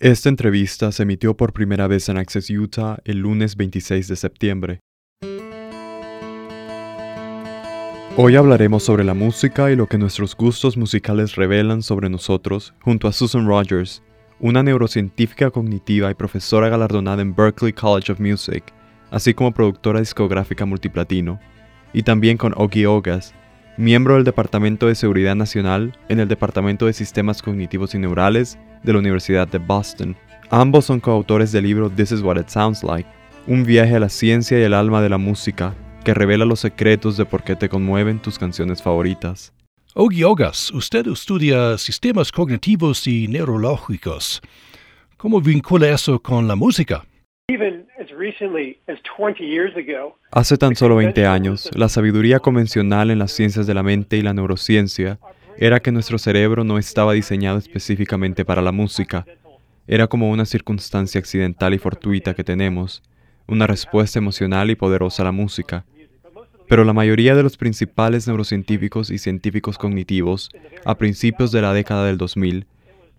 Esta entrevista se emitió por primera vez en Access Utah el lunes 26 de septiembre. Hoy hablaremos sobre la música y lo que nuestros gustos musicales revelan sobre nosotros junto a Susan Rogers, una neurocientífica cognitiva y profesora galardonada en Berklee College of Music, así como productora discográfica multiplatino, y también con Ogi Ogas, miembro del Departamento de Seguridad Nacional en el Departamento de Sistemas Cognitivos y Neurales de la Universidad de Boston. Ambos son coautores del libro This is What It Sounds Like, un viaje a la ciencia y el alma de la música que revela los secretos de por qué te conmueven tus canciones favoritas. Ogi Ogas, usted estudia sistemas cognitivos y neurológicos. ¿Cómo vincula eso con la música? Hace tan solo 20 años, la sabiduría convencional en las ciencias de la mente y la neurociencia era que nuestro cerebro no estaba diseñado específicamente para la música. Era como una circunstancia accidental y fortuita que tenemos, una respuesta emocional y poderosa a la música. Pero la mayoría de los principales neurocientíficos y científicos cognitivos, a principios de la década del 2000,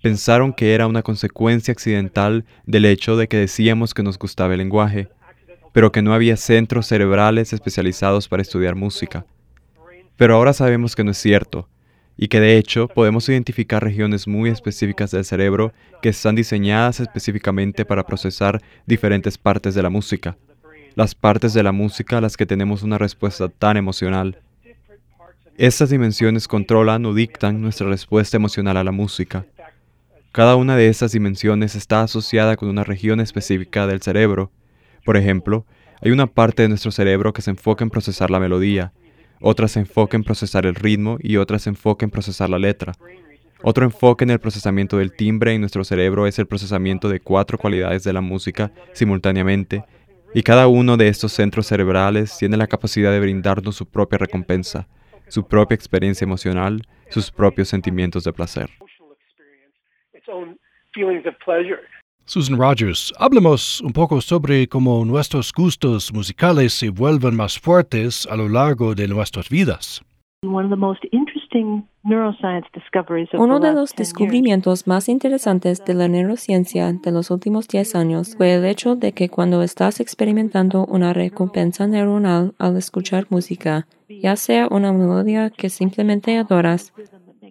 pensaron que era una consecuencia accidental del hecho de que decíamos que nos gustaba el lenguaje, pero que no había centros cerebrales especializados para estudiar música. Pero ahora sabemos que no es cierto, y que de hecho podemos identificar regiones muy específicas del cerebro que están diseñadas específicamente para procesar diferentes partes de la música. Las partes de la música a las que tenemos una respuesta tan emocional. Estas dimensiones controlan o dictan nuestra respuesta emocional a la música. Cada una de estas dimensiones está asociada con una región específica del cerebro. Por ejemplo, hay una parte de nuestro cerebro que se enfoca en procesar la melodía, otras se enfoca en procesar el ritmo y otras se enfoca en procesar la letra. Otro enfoque en el procesamiento del timbre en nuestro cerebro es el procesamiento de cuatro cualidades de la música simultáneamente, y cada uno de estos centros cerebrales tiene la capacidad de brindarnos su propia recompensa, su propia experiencia emocional, sus propios sentimientos de placer. Susan Rogers, hablemos un poco sobre cómo nuestros gustos musicales se vuelven más fuertes a lo largo de nuestras vidas. Uno de los descubrimientos más interesantes de la neurociencia de los últimos 10 años fue el hecho de que cuando estás experimentando una recompensa neuronal al escuchar música, ya sea una melodía que simplemente adoras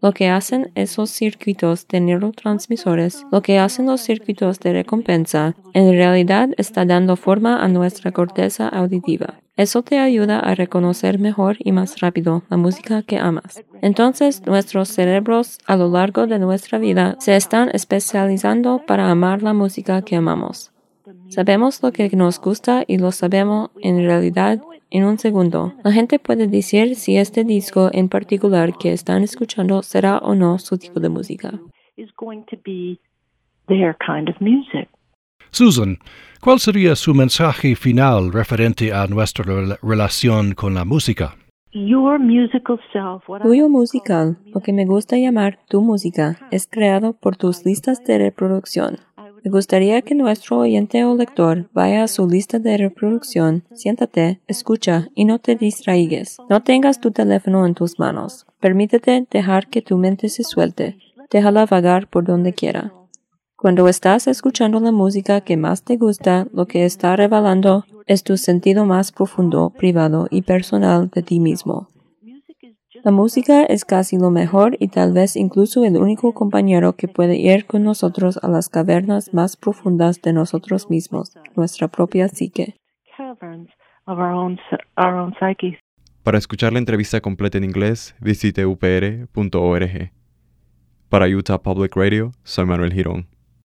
lo que hacen esos circuitos de neurotransmisores, lo que hacen los circuitos de recompensa, en realidad está dando forma a nuestra corteza auditiva. Eso te ayuda a reconocer mejor y más rápido la música que amas. Entonces, nuestros cerebros a lo largo de nuestra vida se están especializando para amar la música que amamos. Sabemos lo que nos gusta y lo sabemos en realidad en un segundo. La gente puede decir si este disco en particular que están escuchando será o no su tipo de música. Susan, ¿cuál sería su mensaje final referente a nuestra relación con la música? Tuyo musical, lo que me gusta llamar tu música, es creado por tus listas de reproducción. Me gustaría que nuestro oyente o lector vaya a su lista de reproducción, siéntate, escucha y no te distraigas. No tengas tu teléfono en tus manos. Permítete dejar que tu mente se suelte. Déjala vagar por donde quiera. Cuando estás escuchando la música que más te gusta, lo que está revelando es tu sentido más profundo, privado y personal de ti mismo. La música es casi lo mejor y tal vez incluso el único compañero que puede ir con nosotros a las cavernas más profundas de nosotros mismos, nuestra propia psique. Para escuchar la entrevista completa en inglés, visite upr.org. Para Utah Public Radio, soy Manuel Girón.